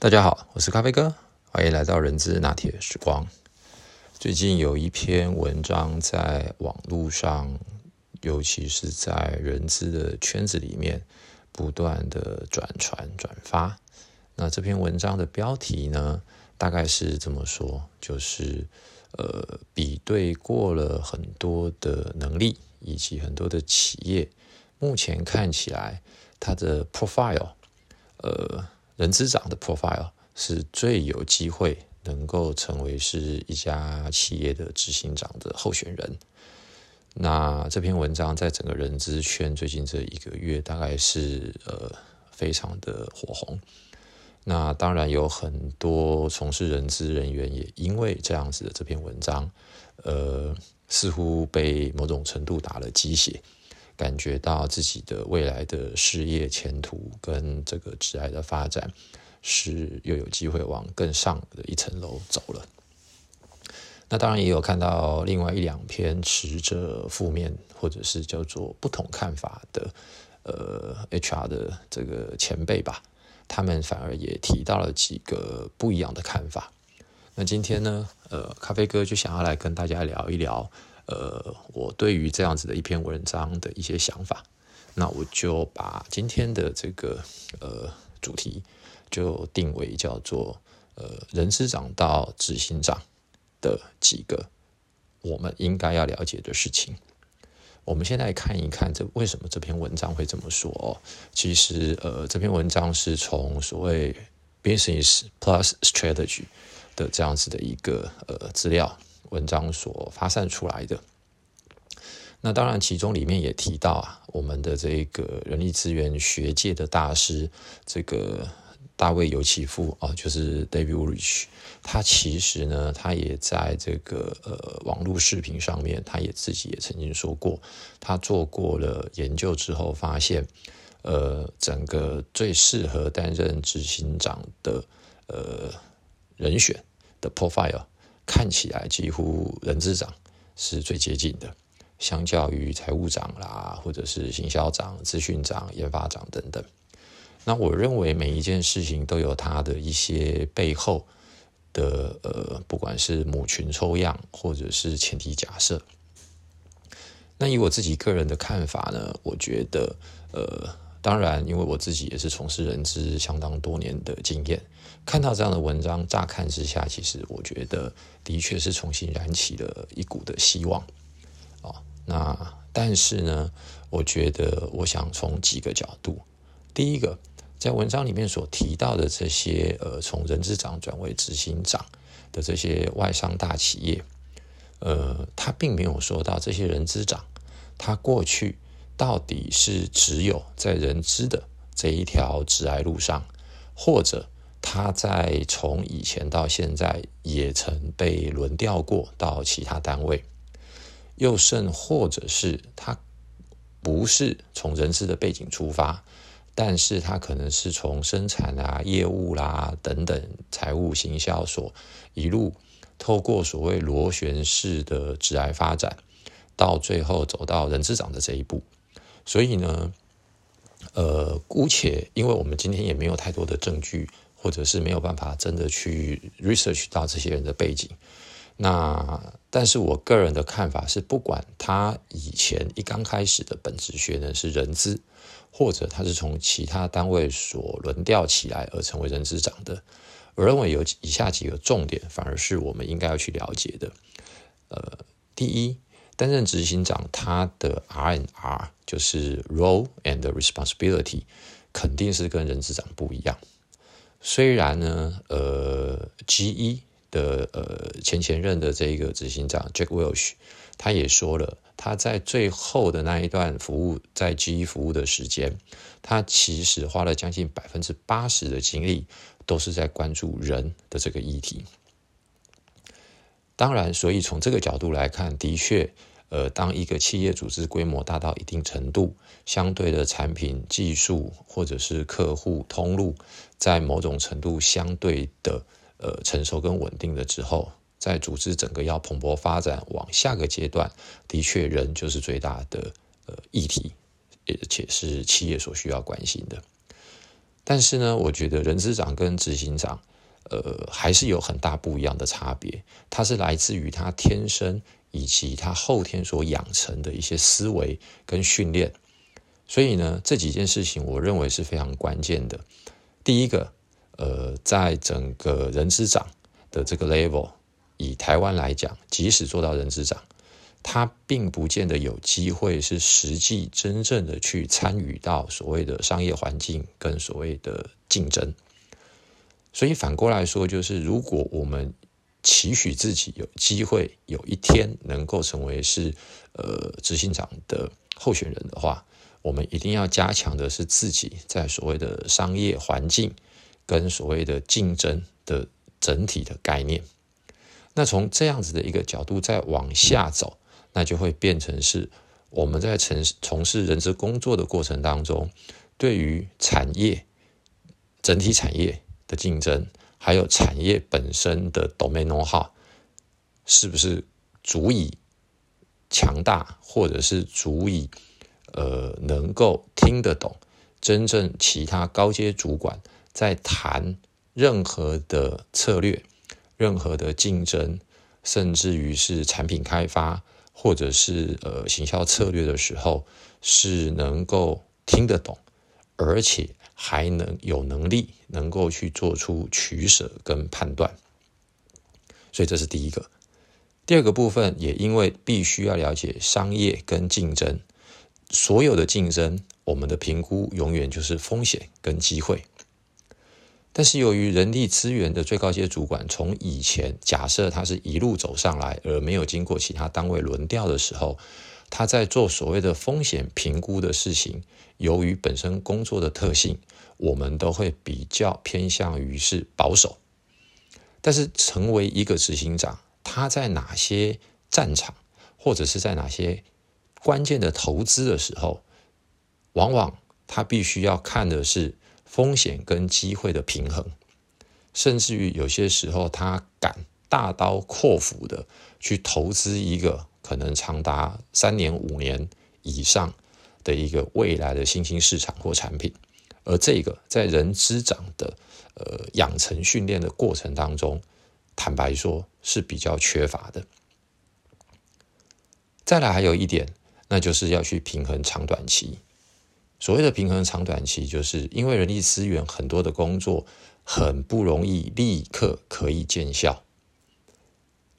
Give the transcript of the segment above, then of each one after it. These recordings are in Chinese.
大家好，我是咖啡哥，欢迎来到人资拿铁时光。最近有一篇文章在网络上，尤其是在人资的圈子里面，不断的转传转发。那这篇文章的标题呢，大概是这么说，就是呃，比对过了很多的能力以及很多的企业，目前看起来它的 profile，呃。人资长的 profile 是最有机会能够成为是一家企业的执行长的候选人。那这篇文章在整个人资圈最近这一个月，大概是呃非常的火红。那当然有很多从事人资人员也因为这样子的这篇文章，呃，似乎被某种程度打了鸡血。感觉到自己的未来的事业前途跟这个挚爱的发展是又有机会往更上的一层楼走了。那当然也有看到另外一两篇持着负面或者是叫做不同看法的呃 HR 的这个前辈吧，他们反而也提到了几个不一样的看法。那今天呢，呃，咖啡哥就想要来跟大家聊一聊。呃，我对于这样子的一篇文章的一些想法，那我就把今天的这个呃主题就定为叫做呃人事长到执行长的几个我们应该要了解的事情。我们先来看一看这为什么这篇文章会这么说哦。其实呃这篇文章是从所谓 business plus strategy 的这样子的一个呃资料。文章所发散出来的，那当然其中里面也提到啊，我们的这个人力资源学界的大师，这个大卫尤其夫啊，就是 David Rich，他其实呢，他也在这个呃网络视频上面，他也自己也曾经说过，他做过了研究之后发现，呃，整个最适合担任执行长的呃人选的 profile。看起来几乎人资长是最接近的，相较于财务长啦，或者是行销长、资讯长、研发长等等。那我认为每一件事情都有它的一些背后的呃，不管是母群抽样或者是前提假设。那以我自己个人的看法呢，我觉得呃。当然，因为我自己也是从事人资相当多年的经验，看到这样的文章，乍看之下，其实我觉得的确是重新燃起了一股的希望啊。那但是呢，我觉得我想从几个角度，第一个，在文章里面所提到的这些呃，从人资长转为执行长的这些外商大企业，呃，他并没有说到这些人资长他过去。到底是只有在人资的这一条直癌路上，或者他在从以前到现在也曾被轮调过到其他单位，又甚或者是他不是从人资的背景出发，但是他可能是从生产啊、业务啦等等财务行销所一路透过所谓螺旋式的直癌发展，到最后走到人资长的这一步。所以呢，呃，姑且，因为我们今天也没有太多的证据，或者是没有办法真的去 research 到这些人的背景。那，但是我个人的看法是，不管他以前一刚开始的本职学呢是人资，或者他是从其他单位所轮调起来而成为人资长的，我认为有以下几个重点，反而是我们应该要去了解的。呃，第一。担任执行长，他的 R N R 就是 Role and Responsibility，肯定是跟人事长不一样。虽然呢，呃，G E 的呃前前任的这个执行长 Jack Welch，他也说了，他在最后的那一段服务在 G E 服务的时间，他其实花了将近百分之八十的精力，都是在关注人的这个议题。当然，所以从这个角度来看，的确。呃，当一个企业组织规模大到一定程度，相对的产品技术或者是客户通路，在某种程度相对的呃成熟跟稳定了之后，在组织整个要蓬勃发展往下个阶段，的确人就是最大的呃议题，而且是企业所需要关心的。但是呢，我觉得人资长跟执行长，呃，还是有很大不一样的差别。它是来自于他天生以及他后天所养成的一些思维跟训练。所以呢，这几件事情我认为是非常关键的。第一个，呃，在整个人资长的这个 level，以台湾来讲，即使做到人资长，他并不见得有机会是实际真正的去参与到所谓的商业环境跟所谓的竞争。所以反过来说，就是如果我们期许自己有机会有一天能够成为是呃执行长的候选人的话，我们一定要加强的是自己在所谓的商业环境跟所谓的竞争的整体的概念。那从这样子的一个角度再往下走。那就会变成是我们在从从事人资工作的过程当中，对于产业整体产业的竞争，还有产业本身的 domain know-how，是不是足以强大，或者是足以呃能够听得懂真正其他高阶主管在谈任何的策略、任何的竞争，甚至于是产品开发。或者是呃行销策略的时候，是能够听得懂，而且还能有能力能够去做出取舍跟判断，所以这是第一个。第二个部分也因为必须要了解商业跟竞争，所有的竞争，我们的评估永远就是风险跟机会。但是由于人力资源的最高阶主管从以前假设他是一路走上来，而没有经过其他单位轮调的时候，他在做所谓的风险评估的事情，由于本身工作的特性，我们都会比较偏向于是保守。但是成为一个执行长，他在哪些战场或者是在哪些关键的投资的时候，往往他必须要看的是。风险跟机会的平衡，甚至于有些时候，他敢大刀阔斧的去投资一个可能长达三年五年以上的一个未来的新兴市场或产品，而这个在人之长的呃养成训练的过程当中，坦白说是比较缺乏的。再来还有一点，那就是要去平衡长短期。所谓的平衡长短期，就是因为人力资源很多的工作很不容易立刻可以见效。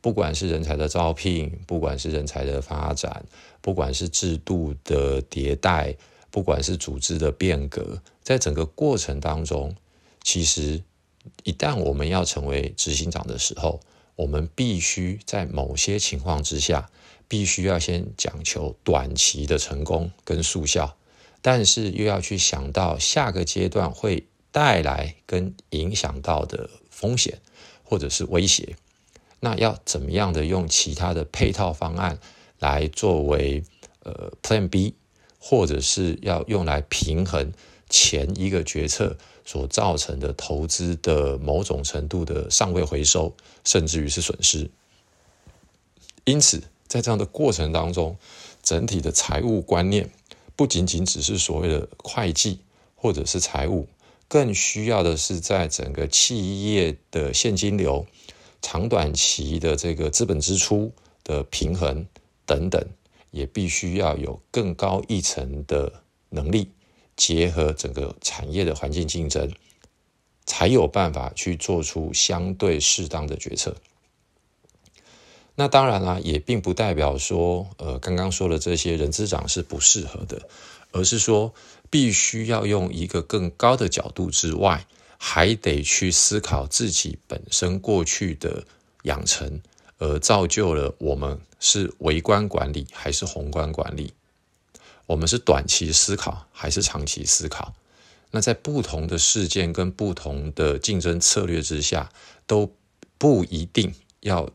不管是人才的招聘，不管是人才的发展，不管是制度的迭代，不管是组织的变革，在整个过程当中，其实一旦我们要成为执行长的时候，我们必须在某些情况之下，必须要先讲求短期的成功跟速效。但是又要去想到下个阶段会带来跟影响到的风险或者是威胁，那要怎么样的用其他的配套方案来作为呃 Plan B，或者是要用来平衡前一个决策所造成的投资的某种程度的尚未回收，甚至于是损失。因此，在这样的过程当中，整体的财务观念。不仅仅只是所谓的会计或者是财务，更需要的是在整个企业的现金流、长短期的这个资本支出的平衡等等，也必须要有更高一层的能力，结合整个产业的环境竞争，才有办法去做出相对适当的决策。那当然啦，也并不代表说，呃，刚刚说的这些人资长是不适合的，而是说必须要用一个更高的角度之外，还得去思考自己本身过去的养成，而造就了我们是微观管理还是宏观管理，我们是短期思考还是长期思考？那在不同的事件跟不同的竞争策略之下，都不一定要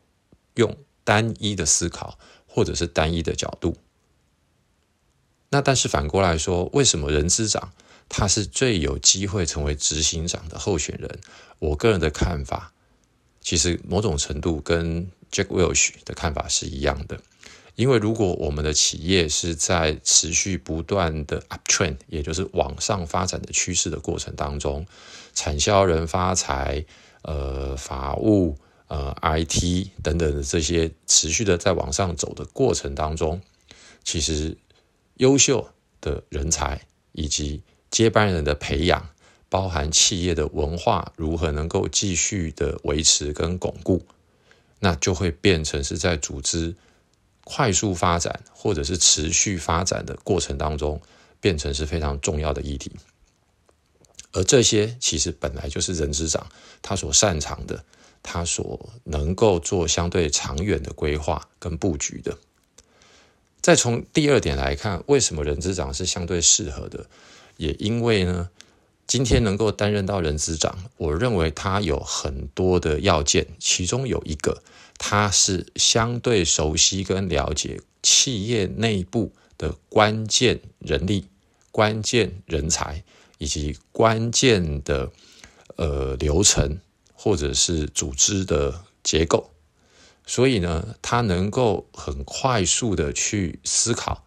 用。单一的思考，或者是单一的角度。那但是反过来说，为什么人资长他是最有机会成为执行长的候选人？我个人的看法，其实某种程度跟 Jack Welch 的看法是一样的。因为如果我们的企业是在持续不断的 uptrend，也就是往上发展的趋势的过程当中，产销人发财，呃，法务，呃，IT 等等的这些持续的在往上走的过程当中，其实优秀的人才以及接班人的培养，包含企业的文化如何能够继续的维持跟巩固，那就会变成是在组织。快速发展或者是持续发展的过程当中，变成是非常重要的议题。而这些其实本来就是人资长他所擅长的，他所能够做相对长远的规划跟布局的。再从第二点来看，为什么人资长是相对适合的？也因为呢，今天能够担任到人资长，我认为他有很多的要件，其中有一个。他是相对熟悉跟了解企业内部的关键人力、关键人才以及关键的呃流程或者是组织的结构，所以呢，他能够很快速的去思考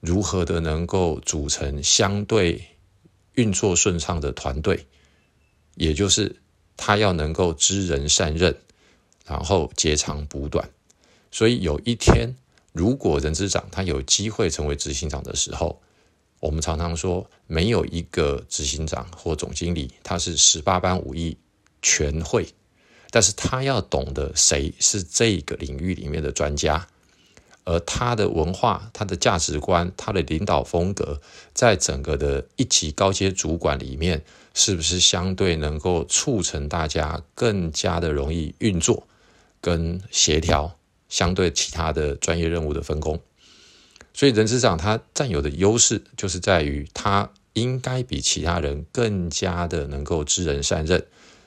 如何的能够组成相对运作顺畅的团队，也就是他要能够知人善任。然后截长补短，所以有一天，如果人资长他有机会成为执行长的时候，我们常常说，没有一个执行长或总经理他是十八般武艺全会，但是他要懂得谁是这个领域里面的专家，而他的文化、他的价值观、他的领导风格，在整个的一级高阶主管里面，是不是相对能够促成大家更加的容易运作？跟协调相对其他的专业任务的分工，所以人资长他占有的优势就是在于他应该比其他人更加的能够知人善任、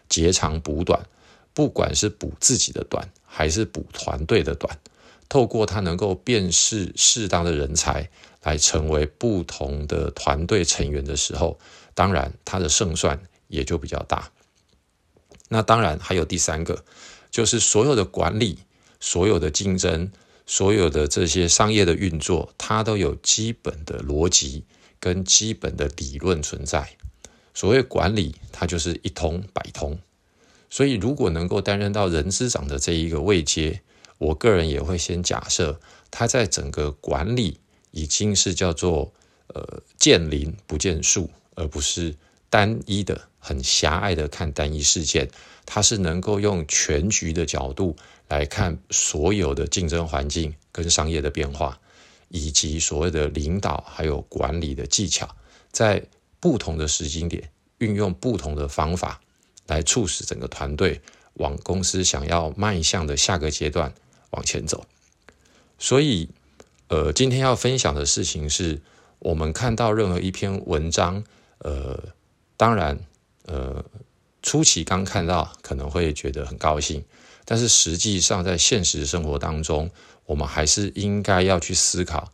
截长补短，不管是补自己的短还是补团队的短，透过他能够辨识适当的人才来成为不同的团队成员的时候，当然他的胜算也就比较大。那当然还有第三个。就是所有的管理、所有的竞争、所有的这些商业的运作，它都有基本的逻辑跟基本的理论存在。所谓管理，它就是一通百通。所以，如果能够担任到人资长的这一个位阶，我个人也会先假设他在整个管理已经是叫做呃见林不见树，而不是单一的、很狭隘的看单一事件。他是能够用全局的角度来看所有的竞争环境跟商业的变化，以及所谓的领导还有管理的技巧，在不同的时间点运用不同的方法，来促使整个团队往公司想要迈向的下个阶段往前走。所以，呃，今天要分享的事情是，我们看到任何一篇文章，呃，当然，呃。初期刚看到可能会觉得很高兴，但是实际上在现实生活当中，我们还是应该要去思考，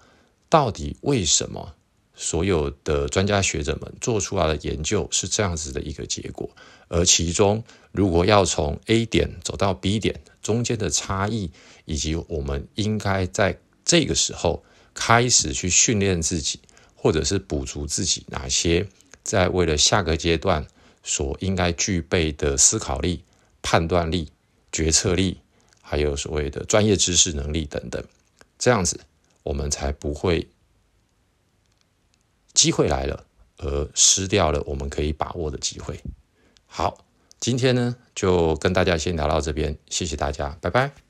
到底为什么所有的专家学者们做出来的研究是这样子的一个结果，而其中如果要从 A 点走到 B 点中间的差异，以及我们应该在这个时候开始去训练自己，或者是补足自己哪些在为了下个阶段。所应该具备的思考力、判断力、决策力，还有所谓的专业知识能力等等，这样子我们才不会机会来了而失掉了我们可以把握的机会。好，今天呢就跟大家先聊到这边，谢谢大家，拜拜。